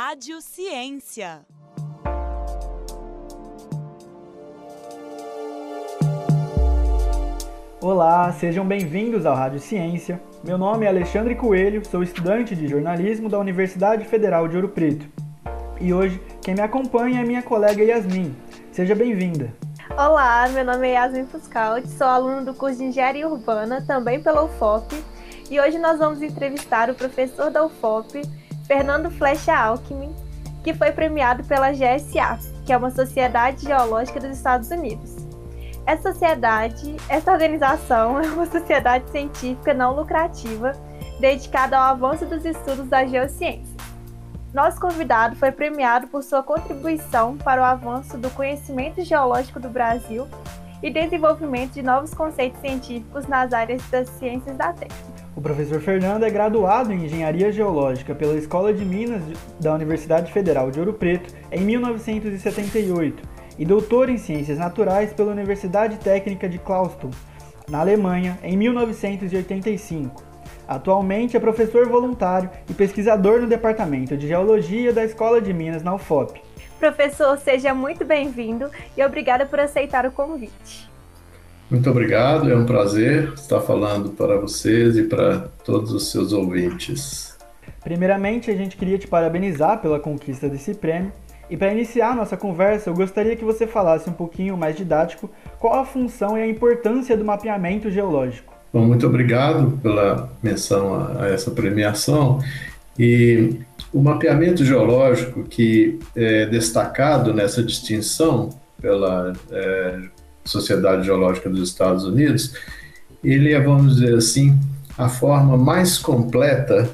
Rádio Ciência. Olá, sejam bem-vindos ao Rádio Ciência. Meu nome é Alexandre Coelho, sou estudante de jornalismo da Universidade Federal de Ouro Preto. E hoje, quem me acompanha é minha colega Yasmin. Seja bem-vinda. Olá, meu nome é Yasmin Fuscaut, sou aluna do curso de Engenharia Urbana, também pela UFOP, e hoje nós vamos entrevistar o professor da UFOP, Fernando Flecha Alckmin, que foi premiado pela GSA, que é uma sociedade geológica dos Estados Unidos. Essa sociedade, essa organização é uma sociedade científica não lucrativa dedicada ao avanço dos estudos da geociência. Nosso convidado foi premiado por sua contribuição para o avanço do conhecimento geológico do Brasil e desenvolvimento de novos conceitos científicos nas áreas das ciências da Terra. O professor Fernando é graduado em Engenharia Geológica pela Escola de Minas da Universidade Federal de Ouro Preto em 1978 e doutor em Ciências Naturais pela Universidade Técnica de Clausthal, na Alemanha, em 1985. Atualmente é professor voluntário e pesquisador no Departamento de Geologia da Escola de Minas na UFOP. Professor, seja muito bem-vindo e obrigada por aceitar o convite. Muito obrigado, é um prazer estar falando para vocês e para todos os seus ouvintes. Primeiramente, a gente queria te parabenizar pela conquista desse prêmio. E para iniciar nossa conversa, eu gostaria que você falasse um pouquinho mais didático qual a função e a importância do mapeamento geológico. Bom, muito obrigado pela menção a, a essa premiação. E o mapeamento geológico que é destacado nessa distinção pela é, Sociedade Geológica dos Estados Unidos, ele é, vamos dizer assim, a forma mais completa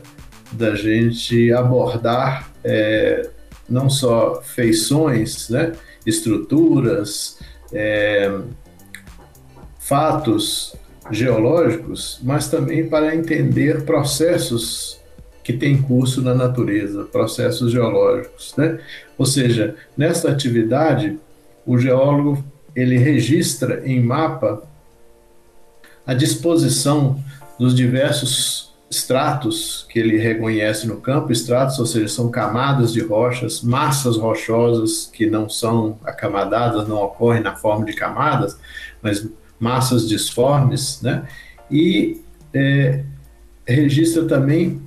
da gente abordar é, não só feições, né, estruturas, é, fatos geológicos, mas também para entender processos que têm curso na natureza, processos geológicos, né? Ou seja, nessa atividade, o geólogo ele registra em mapa a disposição dos diversos estratos que ele reconhece no campo, estratos, ou seja, são camadas de rochas, massas rochosas que não são acamadadas, não ocorrem na forma de camadas, mas massas disformes, né? E é, registra também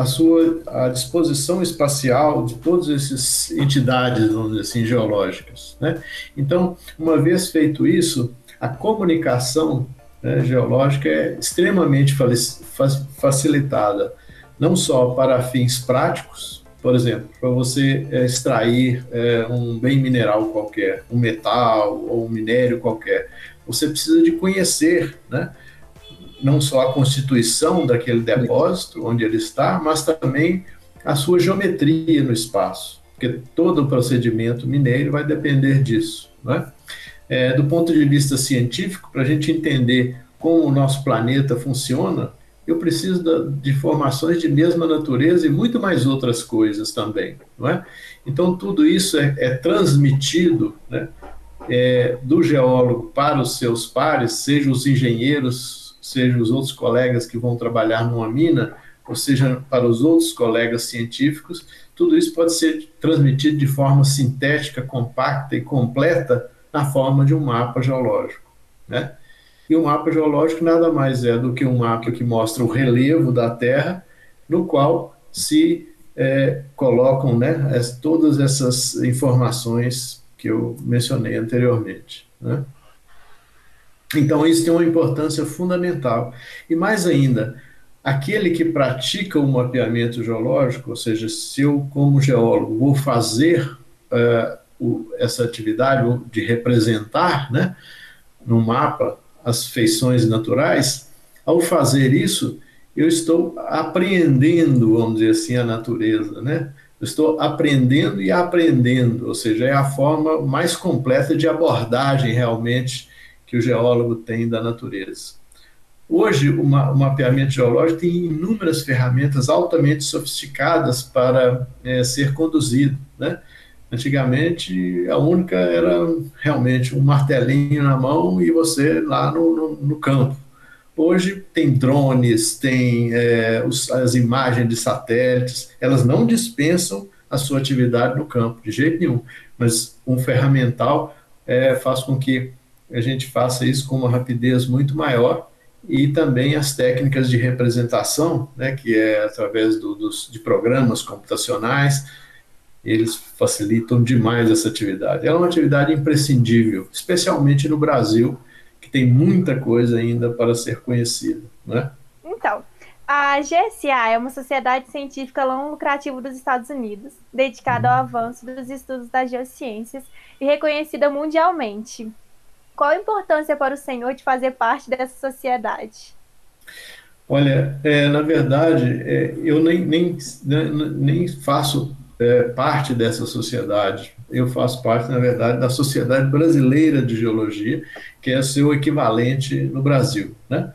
a sua a disposição espacial de todas essas entidades, vamos dizer assim, geológicas, né? Então, uma vez feito isso, a comunicação né, geológica é extremamente facilitada, não só para fins práticos, por exemplo, para você é, extrair é, um bem mineral qualquer, um metal ou um minério qualquer, você precisa de conhecer, né? Não só a constituição daquele depósito, onde ele está, mas também a sua geometria no espaço, porque todo o procedimento mineiro vai depender disso. Né? É, do ponto de vista científico, para a gente entender como o nosso planeta funciona, eu preciso de informações de mesma natureza e muito mais outras coisas também. Não é? Então, tudo isso é, é transmitido né, é, do geólogo para os seus pares, seja os engenheiros, seja os outros colegas que vão trabalhar numa mina, ou seja, para os outros colegas científicos, tudo isso pode ser transmitido de forma sintética, compacta e completa na forma de um mapa geológico. Né? E o mapa geológico nada mais é do que um mapa que mostra o relevo da Terra, no qual se é, colocam né, as, todas essas informações que eu mencionei anteriormente. Né? Então, isso tem uma importância fundamental. E mais ainda, aquele que pratica o mapeamento geológico, ou seja, se eu, como geólogo, vou fazer uh, o, essa atividade de representar né, no mapa as feições naturais, ao fazer isso, eu estou apreendendo, vamos dizer assim, a natureza, né? Eu estou aprendendo e aprendendo, ou seja, é a forma mais completa de abordagem realmente que o geólogo tem da natureza. Hoje, o mapeamento geológico tem inúmeras ferramentas altamente sofisticadas para é, ser conduzido. Né? Antigamente, a única era realmente um martelinho na mão e você lá no, no, no campo. Hoje tem drones, tem é, os, as imagens de satélites, elas não dispensam a sua atividade no campo, de jeito nenhum. Mas um ferramental é, faz com que a gente faça isso com uma rapidez muito maior e também as técnicas de representação, né, que é através do, dos, de programas computacionais, eles facilitam demais essa atividade. Ela é uma atividade imprescindível, especialmente no Brasil, que tem muita coisa ainda para ser conhecida. Né? Então, a GSA é uma sociedade científica não lucrativa dos Estados Unidos, dedicada ao avanço dos estudos das geociências e reconhecida mundialmente. Qual a importância para o senhor de fazer parte dessa sociedade? Olha, é, na verdade, é, eu nem, nem, nem faço é, parte dessa sociedade. Eu faço parte, na verdade, da Sociedade Brasileira de Geologia, que é seu equivalente no Brasil, né?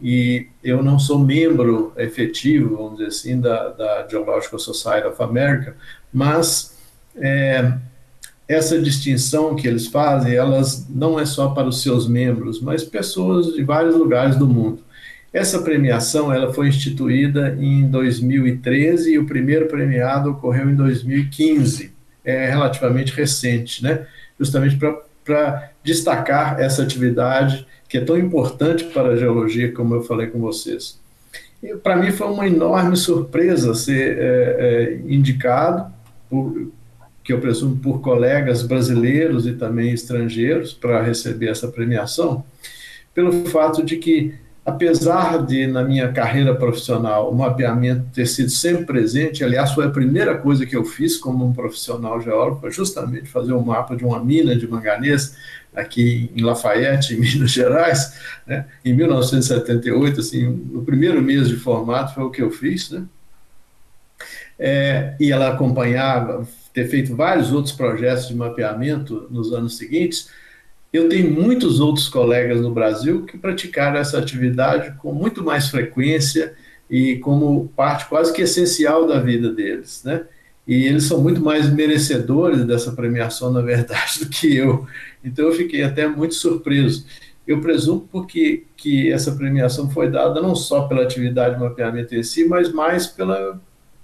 E eu não sou membro efetivo, vamos dizer assim, da, da Geological Society of America, mas é, essa distinção que eles fazem, elas não é só para os seus membros, mas pessoas de vários lugares do mundo. Essa premiação ela foi instituída em 2013 e o primeiro premiado ocorreu em 2015, é relativamente recente, né? Justamente para destacar essa atividade que é tão importante para a geologia, como eu falei com vocês. Para mim foi uma enorme surpresa ser é, é, indicado por, que eu presumo por colegas brasileiros e também estrangeiros para receber essa premiação, pelo fato de que, apesar de na minha carreira profissional o mapeamento ter sido sempre presente, aliás, foi a primeira coisa que eu fiz como um profissional geólogo, foi justamente fazer um mapa de uma mina de manganês aqui em Lafayette, em Minas Gerais, né? em 1978, assim, no primeiro mês de formato foi o que eu fiz, né? É, e ela acompanhava, ter feito vários outros projetos de mapeamento nos anos seguintes, eu tenho muitos outros colegas no Brasil que praticaram essa atividade com muito mais frequência e como parte quase que essencial da vida deles, né? E eles são muito mais merecedores dessa premiação, na verdade, do que eu. Então eu fiquei até muito surpreso. Eu presumo porque que essa premiação foi dada não só pela atividade de mapeamento em si, mas mais pela,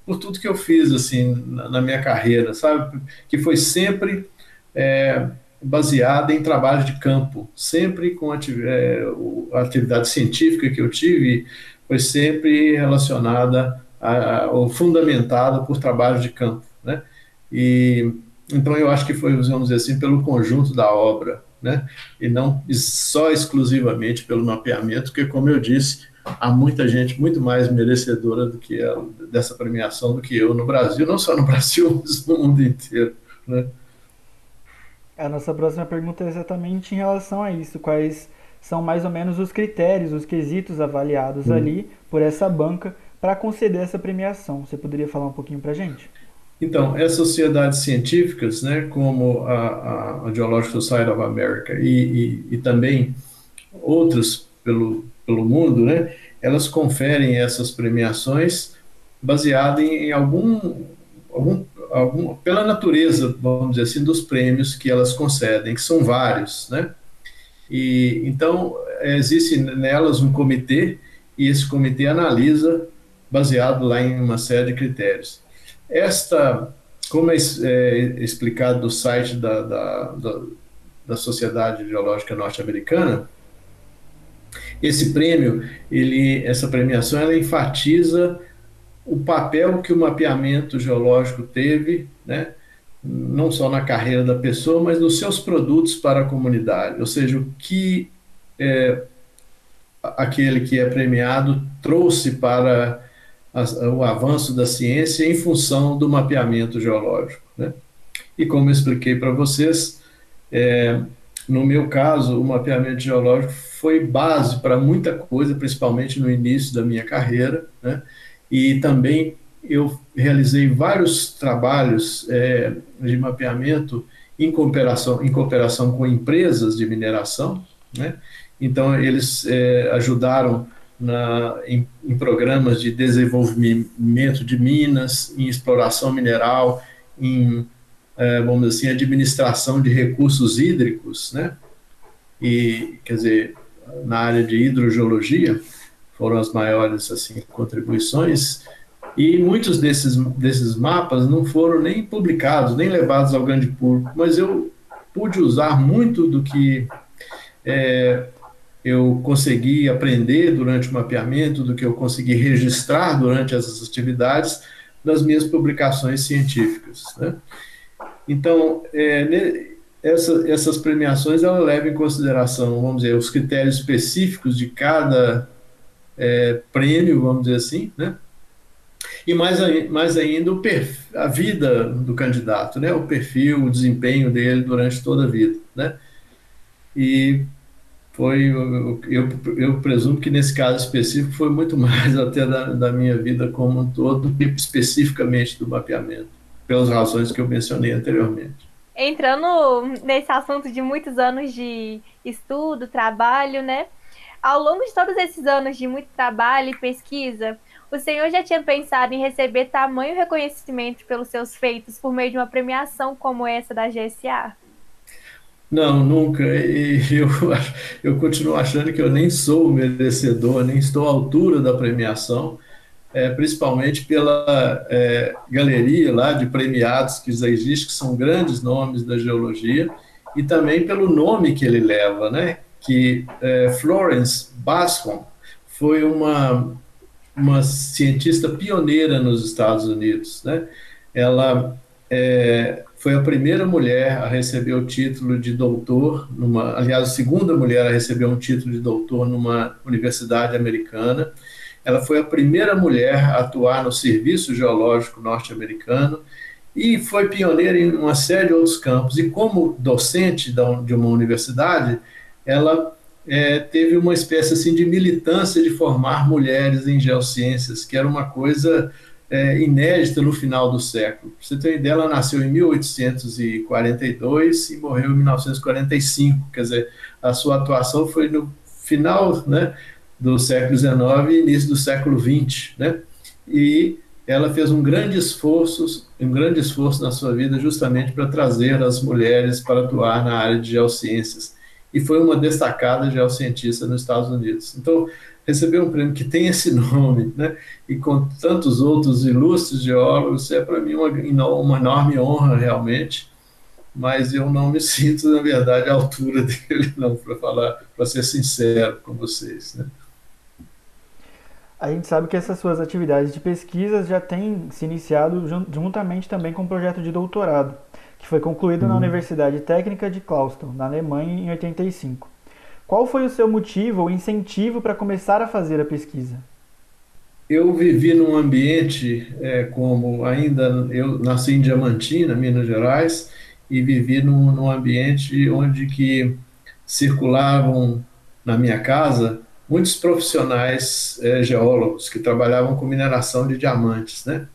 por tudo que eu fiz assim na, na minha carreira, sabe? Que foi sempre é, baseada em trabalho de campo, sempre com atividade, é, a atividade científica que eu tive foi sempre relacionada a, ou fundamentada por trabalho de campo, né? E então eu acho que foi, vamos dizer assim, pelo conjunto da obra, né? E não só exclusivamente pelo mapeamento, que como eu disse, há muita gente muito mais merecedora do que ela, dessa premiação do que eu no Brasil, não só no Brasil, mas no mundo inteiro. Né? A nossa próxima pergunta é exatamente em relação a isso. Quais são mais ou menos os critérios, os quesitos avaliados hum. ali por essa banca para conceder essa premiação? Você poderia falar um pouquinho para a gente? Então, essas sociedades científicas, né, como a, a Geological Society of America e, e, e também outras pelo, pelo mundo, né, elas conferem essas premiações baseado em, em algum, algum, algum, pela natureza, vamos dizer assim, dos prêmios que elas concedem, que são vários, né? E então existe nelas um comitê e esse comitê analisa baseado lá em uma série de critérios. Esta, como é, é explicado no site da, da, da, da Sociedade Geológica Norte-Americana, esse prêmio, ele, essa premiação, ela enfatiza o papel que o mapeamento geológico teve, né, não só na carreira da pessoa, mas nos seus produtos para a comunidade, ou seja, o que é, aquele que é premiado trouxe para a, o avanço da ciência em função do mapeamento geológico. Né? E como expliquei para vocês, é, no meu caso, o mapeamento geológico foi base para muita coisa, principalmente no início da minha carreira, né? E também eu realizei vários trabalhos é, de mapeamento em cooperação, em cooperação com empresas de mineração, né? Então, eles é, ajudaram na, em, em, programas de desenvolvimento de minas, em exploração mineral, em, vamos dizer assim, administração de recursos hídricos, né? E, quer dizer, na área de hidrogeologia, foram as maiores assim contribuições E muitos desses, desses mapas não foram nem publicados, nem levados ao grande público, mas eu pude usar muito do que é, eu consegui aprender durante o mapeamento, do que eu consegui registrar durante essas atividades nas minhas publicações científicas. Né? Então, é, essa, essas premiações ela levam em consideração, vamos dizer, os critérios específicos de cada é, prêmio, vamos dizer assim, né? e mais, mais ainda perfil, a vida do candidato, né? o perfil, o desempenho dele durante toda a vida. Né? E foi, eu, eu, eu, presumo que nesse caso específico foi muito mais até da, da minha vida como um todo, especificamente do mapeamento, pelas razões que eu mencionei anteriormente. Entrando nesse assunto de muitos anos de estudo, trabalho, né? Ao longo de todos esses anos de muito trabalho e pesquisa, o senhor já tinha pensado em receber tamanho reconhecimento pelos seus feitos por meio de uma premiação como essa da GSA? Não, nunca. E eu, eu continuo achando que eu nem sou merecedor, nem estou à altura da premiação, é, principalmente pela é, galeria lá de premiados que já existe, que são grandes nomes da geologia, e também pelo nome que ele leva, né? Que é, Florence Bascom foi uma uma cientista pioneira nos Estados Unidos. Né? Ela é, foi a primeira mulher a receber o título de doutor, numa, aliás, a segunda mulher a receber um título de doutor numa universidade americana. Ela foi a primeira mulher a atuar no Serviço Geológico Norte-Americano e foi pioneira em uma série de outros campos. E como docente de uma universidade, ela é, teve uma espécie assim de militância de formar mulheres em geociências, que era uma coisa é, inédita no final do século. Pra você ter uma ideia, ela nasceu em 1842 e morreu em 1945, quer dizer, a sua atuação foi no final né, do século XIX e início do século XX, né? E ela fez um grande esforço, um grande esforço na sua vida justamente para trazer as mulheres para atuar na área de geociências e foi uma destacada geocientista nos Estados Unidos. Então, receber um prêmio que tem esse nome, né, e com tantos outros ilustres geólogos, é para mim uma, uma enorme honra realmente, mas eu não me sinto, na verdade, à altura dele, não, para falar, para ser sincero com vocês. Né. A gente sabe que essas suas atividades de pesquisa já têm se iniciado juntamente também com o projeto de doutorado que foi concluído uhum. na Universidade Técnica de Clauston, na Alemanha, em 85. Qual foi o seu motivo ou incentivo para começar a fazer a pesquisa? Eu vivi num ambiente é, como ainda eu nasci em Diamantina, Minas Gerais, e vivi num, num ambiente onde que circulavam na minha casa muitos profissionais é, geólogos que trabalhavam com mineração de diamantes, né?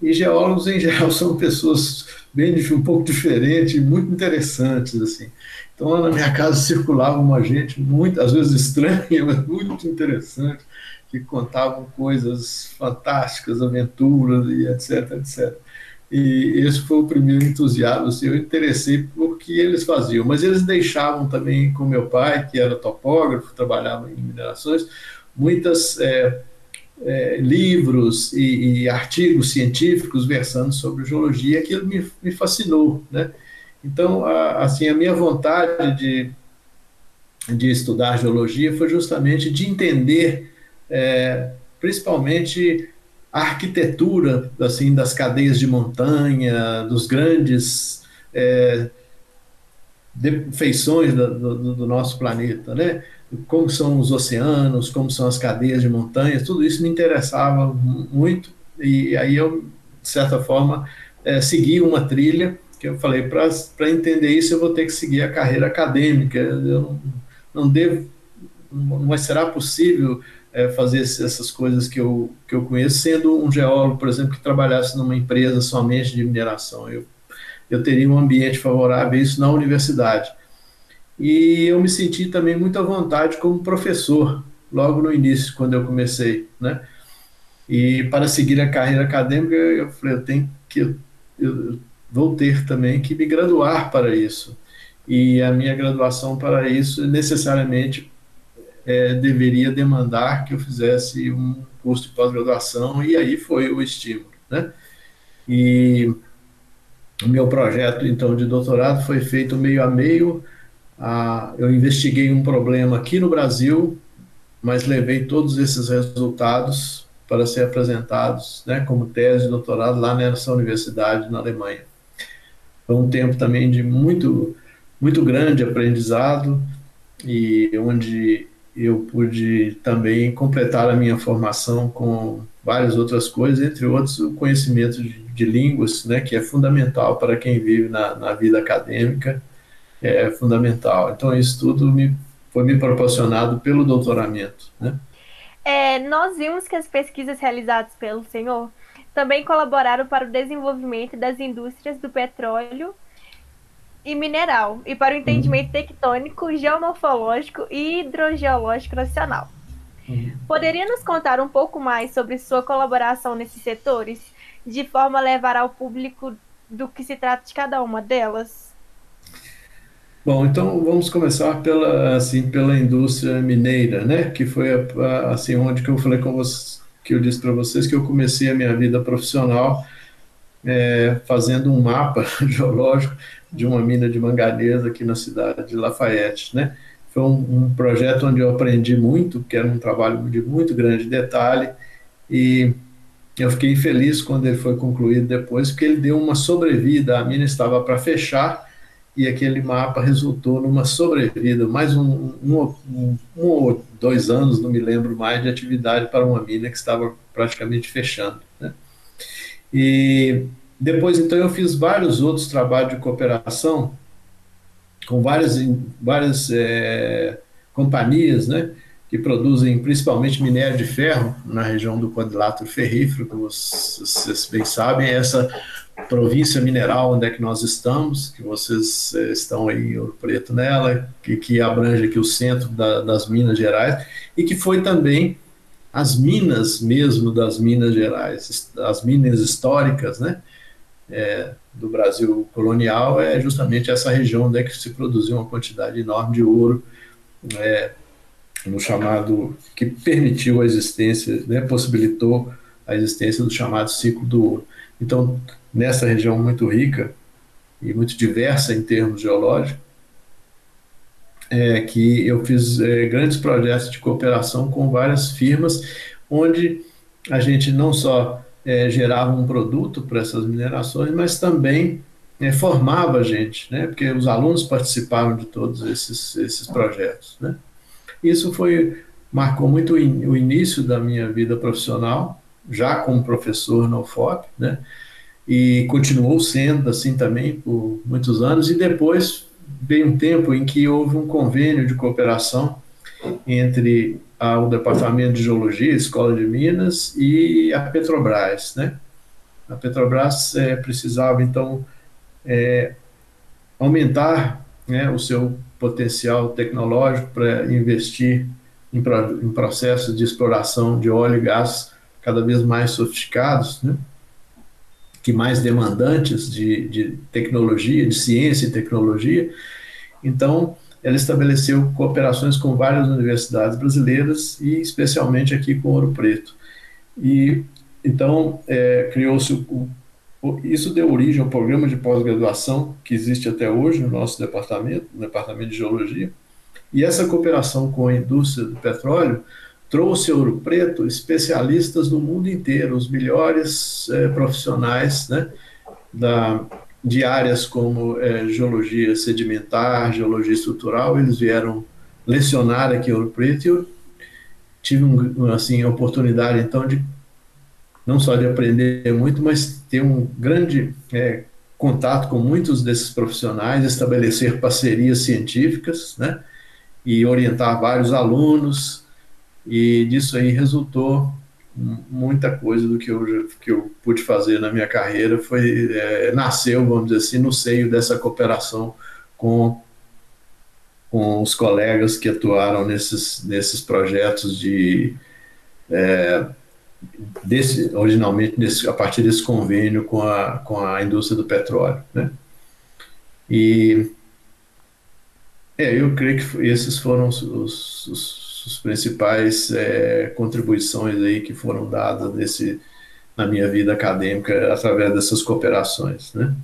E geólogos em geral são pessoas bem um pouco diferente, muito interessantes assim. Então lá na minha casa circulava uma gente muito, às vezes estranha, mas muito interessante, que contavam coisas fantásticas, aventuras e etc, etc. E esse foi o primeiro entusiasmo, assim, eu interessei por que eles faziam, mas eles deixavam também com meu pai, que era topógrafo, trabalhava em minerações, muitas é, é, livros e, e, artigos científicos versando sobre geologia, aquilo me, me fascinou, né? Então, a, assim, a minha vontade de, de estudar geologia foi justamente de entender, é, principalmente a arquitetura assim das cadeias de montanha, dos grandes é, feições do, do, do nosso planeta, né? como são os oceanos, como são as cadeias de montanhas, tudo isso me interessava muito e aí eu, de certa forma, é, segui uma trilha que eu falei, para entender isso eu vou ter que seguir a carreira acadêmica, eu não, não devo, não será possível é, fazer essas coisas que eu, que eu conheço sendo um geólogo, por exemplo, que trabalhasse numa empresa somente de mineração, eu, eu teria um ambiente favorável a isso na universidade. E eu me senti também muito à vontade como professor, logo no início, quando eu comecei, né? E para seguir a carreira acadêmica, eu falei, eu tenho que, eu, vou ter também que me graduar para isso. E a minha graduação para isso necessariamente é, deveria demandar que eu fizesse um, curso de pós-graduação e aí foi o estímulo, né? E o meu projeto, então, de doutorado foi feito meio a meio. Ah, eu investiguei um problema aqui no Brasil, mas levei todos esses resultados para ser apresentados né, como tese de doutorado lá nessa universidade na Alemanha. Foi um tempo também de muito, muito grande aprendizado e onde eu pude também completar a minha formação com várias outras coisas, entre outros o conhecimento de, de línguas, né, que é fundamental para quem vive na, na vida acadêmica, é fundamental. Então isso tudo me, foi me proporcionado pelo doutoramento, né. É, nós vimos que as pesquisas realizadas pelo senhor também colaboraram para o desenvolvimento das indústrias do petróleo e mineral e para o entendimento uhum. tectônico, geomorfológico e hidrogeológico nacional. Uhum. Poderia nos contar um pouco mais sobre sua colaboração nesses setores, de forma a levar ao público do que se trata de cada uma delas? Bom, então vamos começar pela assim pela indústria mineira, né? Que foi assim onde que eu falei com vocês, que eu disse para vocês que eu comecei a minha vida profissional é, fazendo um mapa geológico de uma mina de manganesa aqui na cidade de Lafayette, né? Foi um, um, projeto onde eu aprendi muito, que era um trabalho de muito grande detalhe, e eu fiquei feliz quando ele foi concluído depois, porque ele deu uma sobrevida, a mina estava para fechar, e aquele mapa resultou numa sobrevida, mais um, um, um, um ou dois anos, não me lembro mais, de atividade para uma mina que estava praticamente fechando. Né? E depois, então, eu fiz vários outros trabalhos de cooperação com várias, várias é, companhias, né, que produzem principalmente minério de ferro na região do quadrilátero ferrífero, como vocês bem sabem, é essa província mineral onde é que nós estamos, que vocês é, estão aí em Ouro Preto nela, que, que abrange aqui o centro da, das Minas Gerais, e que foi também as minas mesmo das Minas Gerais, as minas históricas, né, é, do Brasil colonial é justamente essa região onde é que se produziu uma quantidade enorme de ouro, é, no chamado que permitiu a existência, né, possibilitou a existência do chamado ciclo do ouro. Então, nessa região muito rica e muito diversa em termos geológicos, é que eu fiz é, grandes projetos de cooperação com várias firmas, onde a gente não só é, gerava um produto para essas minerações, mas também é, formava a gente, né? porque os alunos participavam de todos esses, esses projetos. Né? Isso foi marcou muito o início da minha vida profissional, já como professor no UFOP, né? e continuou sendo assim também por muitos anos, e depois veio um tempo em que houve um convênio de cooperação entre ao Departamento de Geologia, Escola de Minas e a Petrobras, né? A Petrobras é, precisava então é, aumentar né, o seu potencial tecnológico para investir em, em, processos de exploração de óleo e gás cada vez mais sofisticados, né? Que mais demandantes de, de tecnologia, de ciência e tecnologia. Então, ela estabeleceu cooperações com várias universidades brasileiras e especialmente aqui com Ouro Preto. E então é, criou-se isso deu origem ao programa de pós-graduação que existe até hoje no nosso departamento, no departamento de geologia. E essa cooperação com a indústria do petróleo trouxe a Ouro Preto especialistas do mundo inteiro, os melhores é, profissionais, né, da de áreas como é, geologia sedimentar, geologia estrutural, eles vieram lecionar aqui Ouro Preto e eu tive um, assim, a oportunidade então de não só de aprender muito, mas ter um grande é, contato com muitos desses profissionais, estabelecer parcerias científicas, né, e orientar vários alunos, e disso aí resultou muita coisa do que eu, que eu pude fazer na minha carreira foi é, nasceu, vamos dizer assim, no seio dessa cooperação com, com os colegas que atuaram nesses, nesses projetos de é, desse, originalmente desse, a partir desse convênio com a, com a indústria do petróleo, né? E é, eu creio que esses foram os, os, os principais é, contribuições aí que foram dadas nesse, na minha vida acadêmica através dessas cooperações, né?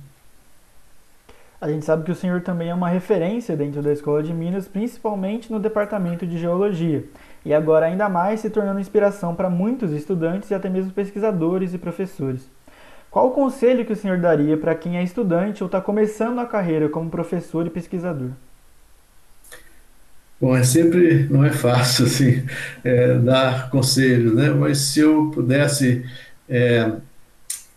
A gente sabe que o senhor também é uma referência dentro da Escola de Minas, principalmente no departamento de Geologia, e agora ainda mais se tornando inspiração para muitos estudantes e até mesmo pesquisadores e professores. Qual o conselho que o senhor daria para quem é estudante ou está começando a carreira como professor e pesquisador? Bom, é sempre, não é fácil assim, é, dar conselhos, né? Mas se eu pudesse é,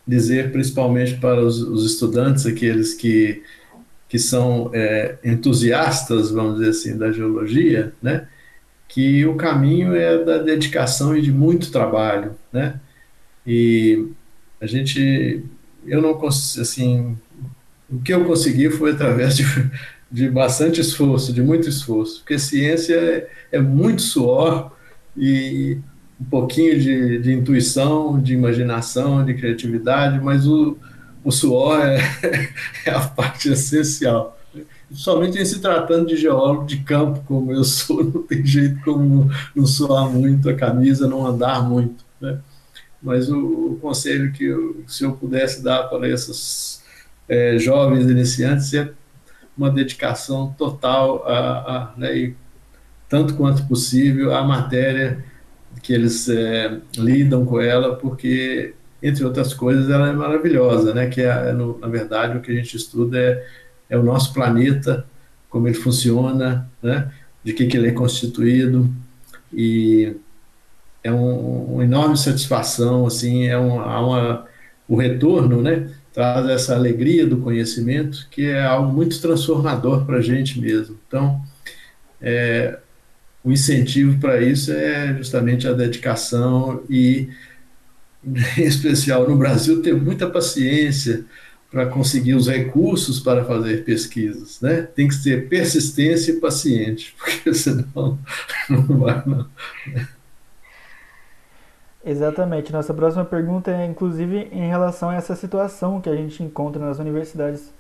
dizer, principalmente para os, os, estudantes, aqueles que, que são é, entusiastas, vamos dizer assim, da geologia, né? Que o caminho é da dedicação e de muito trabalho, né? E a gente, eu não assim, o que eu consegui foi através de de bastante esforço, de muito esforço, porque ciência é, é muito suor e um pouquinho de, de, intuição, de imaginação, de criatividade, mas o, o suor é, é a parte essencial. Somente em se tratando de geólogo de campo, como eu sou, não tem jeito como não suar muito a camisa, não andar muito. Né? Mas o, o conselho que eu, se eu pudesse dar para esses é, jovens iniciantes é uma dedicação total a, a né, e, tanto quanto possível à matéria que eles é, lidam com ela, porque entre outras coisas ela é maravilhosa, né? Que é, no, na verdade o que a gente estuda é, é o nosso planeta, como ele funciona, né? De que, que ele é constituído e é um, uma enorme satisfação, assim, é um, há uma, o retorno, né? Traz essa alegria do conhecimento, que é algo muito transformador para a gente mesmo. Então, é, o incentivo para isso é justamente a dedicação e, em especial no Brasil, ter muita paciência para conseguir os recursos para fazer pesquisas, né? Tem que ter persistência e paciente, porque senão não vai não. Exatamente. Nossa próxima pergunta é, inclusive, em relação a essa situação que a gente encontra nas universidades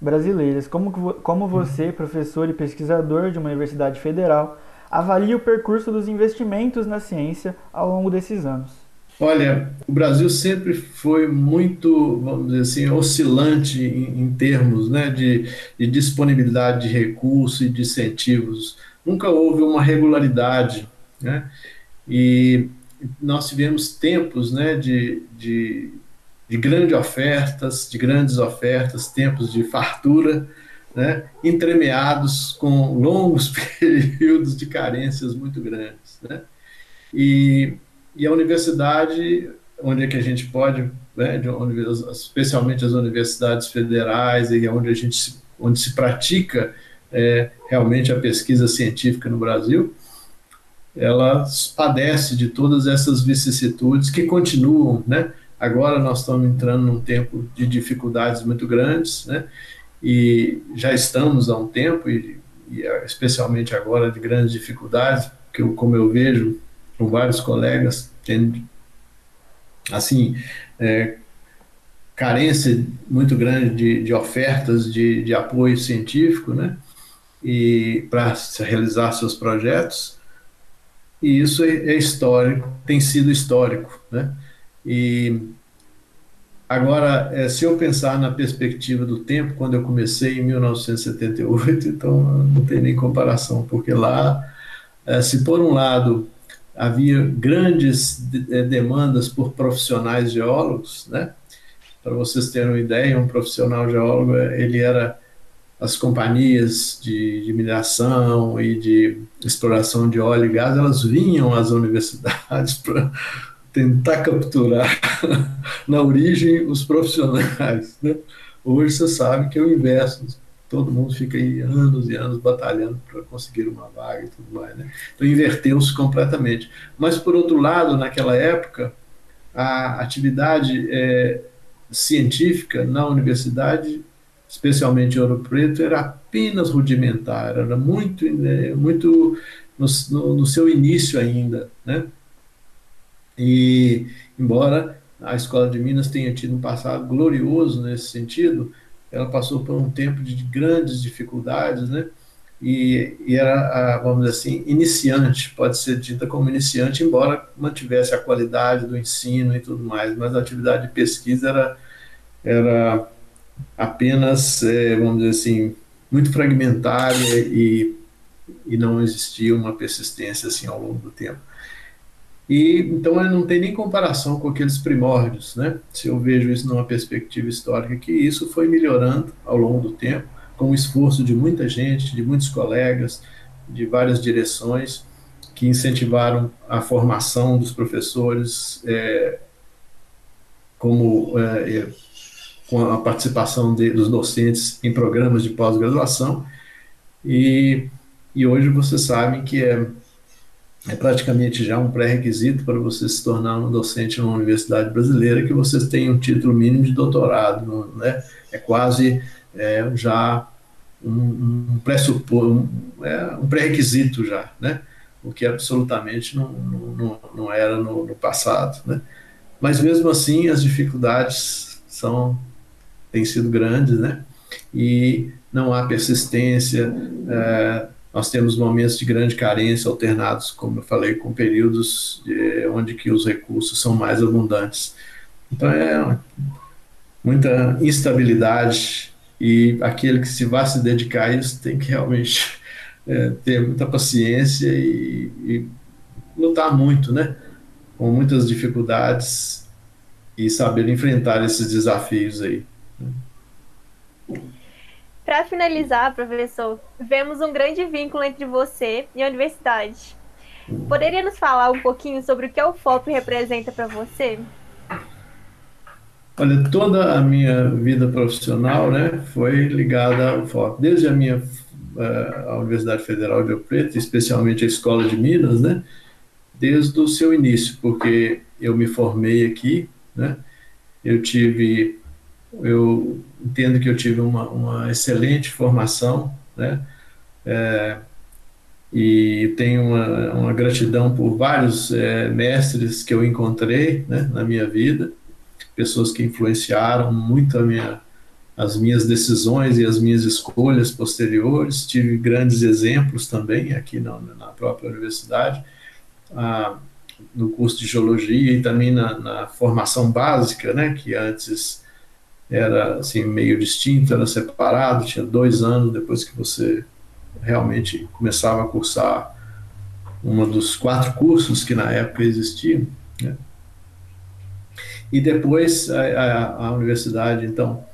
brasileiras. Como, como você, professor e pesquisador de uma universidade federal, avalia o percurso dos investimentos na ciência ao longo desses anos? Olha, o Brasil sempre foi muito, vamos dizer assim, oscilante em, em termos né, de, de disponibilidade de recursos e de incentivos. Nunca houve uma regularidade, né? E nós tivemos tempos né, de, de, de grandes ofertas, de grandes ofertas, tempos de fartura, né, entremeados com longos períodos de carências muito grandes. Né? E, e a universidade, onde é que a gente pode, né, onde, especialmente as universidades federais, e onde a gente onde se pratica é, realmente a pesquisa científica no Brasil, ela padece de todas essas vicissitudes que continuam, né? Agora nós estamos entrando num tempo de dificuldades muito grandes, né? E já estamos há um tempo, e, e especialmente agora, de grandes dificuldades, que eu, como eu vejo com vários colegas, tendo, assim, é, carência muito grande de, de ofertas de, de apoio científico, né? E para realizar seus projetos, e isso é, é histórico, tem sido histórico, né? E agora, é, se eu pensar na perspectiva do tempo, quando eu comecei em 1978, então não tem nem comparação, porque lá, é, se por um lado havia grandes demandas por profissionais geólogos, né? Para vocês terem uma ideia, um profissional geólogo ele era as companhias de, de, mineração e de exploração de óleo e gás, elas vinham às universidades para tentar capturar na origem os profissionais. Né? Hoje você sabe que é o inverso, todo mundo fica aí anos e anos batalhando para conseguir uma vaga e tudo mais. Né? Então inverteu-se completamente. Mas, por outro lado, naquela época, a atividade é, científica na universidade especialmente Ouro Preto, era apenas rudimentar, era muito, né, muito no, no, no, seu início ainda, né? E, embora a Escola de Minas tenha tido um passado glorioso nesse sentido, ela passou por um tempo de grandes dificuldades, né? e, e era, vamos dizer assim, iniciante, pode ser dita como iniciante, embora mantivesse a qualidade do ensino e tudo mais, mas a atividade de pesquisa era, era apenas, é, vamos dizer assim, muito fragmentária e, e não existia uma persistência assim ao longo do tempo. E então não tem nem comparação com aqueles primórdios, né? Se eu vejo isso numa perspectiva histórica, que isso foi melhorando ao longo do tempo com o esforço de muita gente, de muitos colegas, de várias direções, que incentivaram a formação dos professores, é, como é, é, com a participação de, dos docentes em programas de pós-graduação. E, e hoje vocês sabem que é, é praticamente já um pré-requisito para você se tornar um docente numa universidade brasileira que vocês tenham um título mínimo de doutorado, né? É quase é já um, um pressuposto, um, é, um pré-requisito já, né? O que absolutamente não, não, não era no, no, passado, né? Mas mesmo assim as dificuldades são têm sido grandes, né? E não há persistência. É, nós temos momentos de grande carência alternados, como eu falei, com períodos de, onde que os recursos são mais abundantes. Então é muita instabilidade e aquele que se vai se dedicar a isso tem que realmente é, ter muita paciência e, e, lutar muito, né? Com muitas dificuldades e saber enfrentar esses desafios aí. Para finalizar, professor, vemos um grande vínculo entre você e a universidade. Poderia nos falar um pouquinho sobre o que o FOP representa para você? Olha, toda a minha vida profissional né, foi ligada ao FOP. Desde a minha uh, a Universidade Federal de Rio Preto, especialmente a Escola de Minas, né, desde o seu início, porque eu me formei aqui, né, eu tive, eu entendo que eu tive uma, uma excelente formação, né, é, e tenho uma, uma, gratidão por vários é, mestres que eu encontrei né, na minha vida, pessoas que influenciaram muito minha, as minhas decisões e as minhas escolhas posteriores. Tive grandes exemplos também aqui na, na própria universidade, ah, no curso de geologia e também na, na, formação básica, né, que antes era assim meio distinto, era separado, tinha dois anos depois que você realmente começava a cursar um dos quatro cursos que na época existiam. Né? E depois a, a, a universidade, então,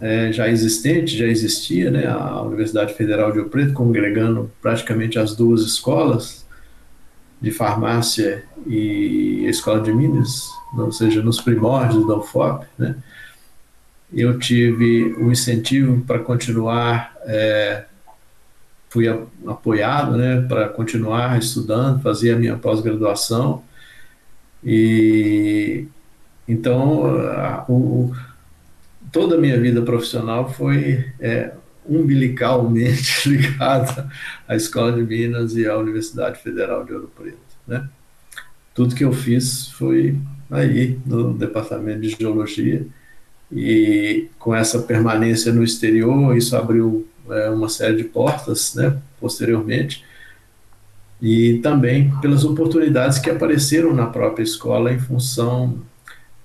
é, já existente, já existia, né, a Universidade Federal de Rio Preto, congregando praticamente as duas escolas de farmácia e a Escola de Minas, ou seja, nos primórdios da UFOP, né, eu tive o um incentivo para continuar, é, fui apoiado, né, para continuar estudando, fazer a minha pós-graduação, e então, a, o, toda a minha vida profissional foi é, umbilicalmente ligada à Escola de Minas e à Universidade Federal de Ouro Preto. Né? Tudo que eu fiz foi aí, no Departamento de Geologia, e com essa permanência no exterior, isso abriu é, uma série de portas né, posteriormente, e também pelas oportunidades que apareceram na própria escola em função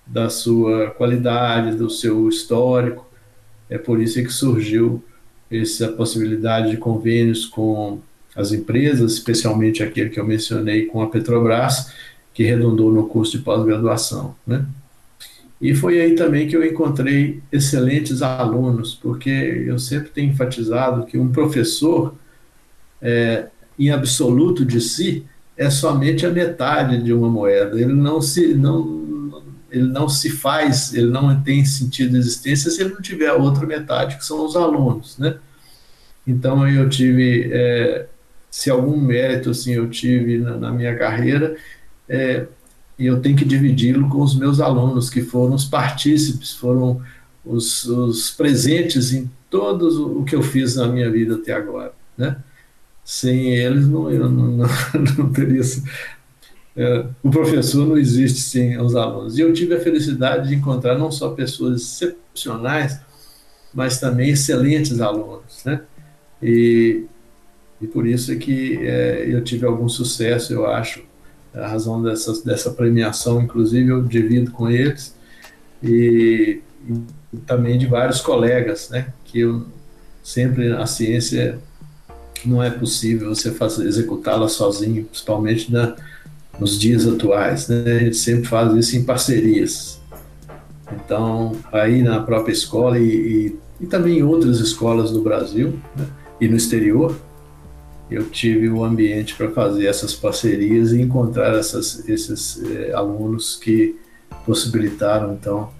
da sua qualidade, do seu histórico. É por isso que surgiu essa possibilidade de convênios com as empresas, especialmente aquele que eu mencionei com a Petrobras, que redundou no curso de pós-graduação, né? E foi aí também que eu encontrei excelentes alunos, porque eu sempre tenho enfatizado que um professor, é, em absoluto de si, é somente a metade de uma moeda. Ele não se não ele não se faz, ele não tem sentido de existência se ele não tiver a outra metade, que são os alunos, né? Então eu tive, é, se algum mérito assim eu tive na, na minha carreira, é, eu tenho que dividi-lo com os meus alunos, que foram os partícipes, foram os, os presentes em todo o que eu fiz na minha vida até agora, né? Sem eles, não, eu não, não, não teria é, o professor não existe sem os alunos. E eu tive a felicidade de encontrar não só pessoas excepcionais, mas também excelentes alunos, né? E, E por isso é que é, eu tive algum sucesso, eu acho, a razão dessa, dessa premiação, inclusive eu divido com eles, e, e também de vários colegas, né, que eu sempre a ciência não é possível você executá-la sozinho, principalmente na, nos dias atuais, né, a gente sempre faz isso em parcerias. Então, aí na própria escola e, e, e também em outras escolas do Brasil né, e no exterior, eu tive o ambiente para fazer essas parcerias e encontrar essas, esses eh, alunos que possibilitaram então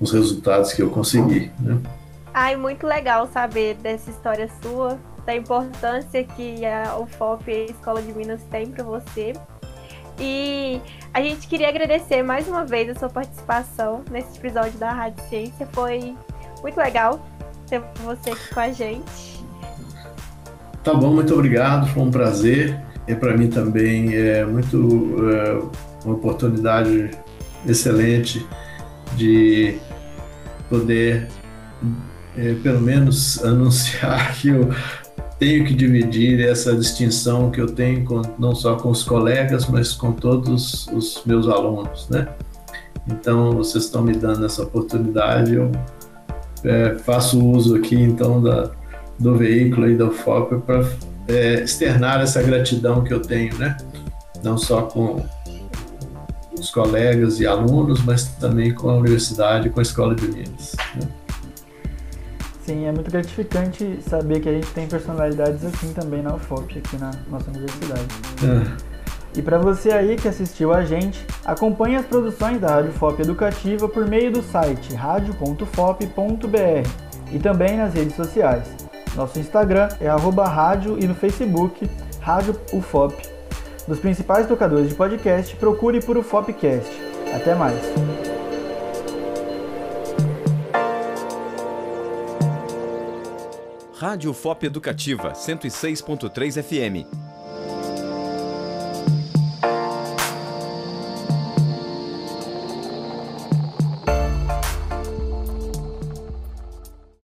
os resultados que eu consegui. Né? Ai, muito legal saber dessa história sua, da importância que a UFOP a Escola de Minas tem para você. E a gente queria agradecer mais uma vez a sua participação nesse episódio da Rádio Ciência. Foi muito legal ter você aqui com a gente. Tá bom, muito obrigado, foi um prazer. E para mim também é muito é, uma oportunidade excelente de poder, é, pelo menos, anunciar que eu tenho que dividir essa distinção que eu tenho com, não só com os colegas, mas com todos os meus alunos, né? Então, vocês estão me dando essa oportunidade, eu é, faço uso aqui, então, da, do veículo e do foco para é, externar essa gratidão que eu tenho, né? Não só com os colegas e alunos, mas também com a universidade, com a escola de Minas. Né? Sim, é muito gratificante saber que a gente tem personalidades assim também na UFOP, aqui na nossa universidade. É. E para você aí que assistiu a gente, acompanhe as produções da Rádio FOP Educativa por meio do site radio.fop.br e também nas redes sociais. Nosso Instagram é arroba rádio e no Facebook, Rádio UFOP. Nos principais tocadores de podcast, procure por UFOPcast. Até mais! Rádio FOP Educativa 106.3 FM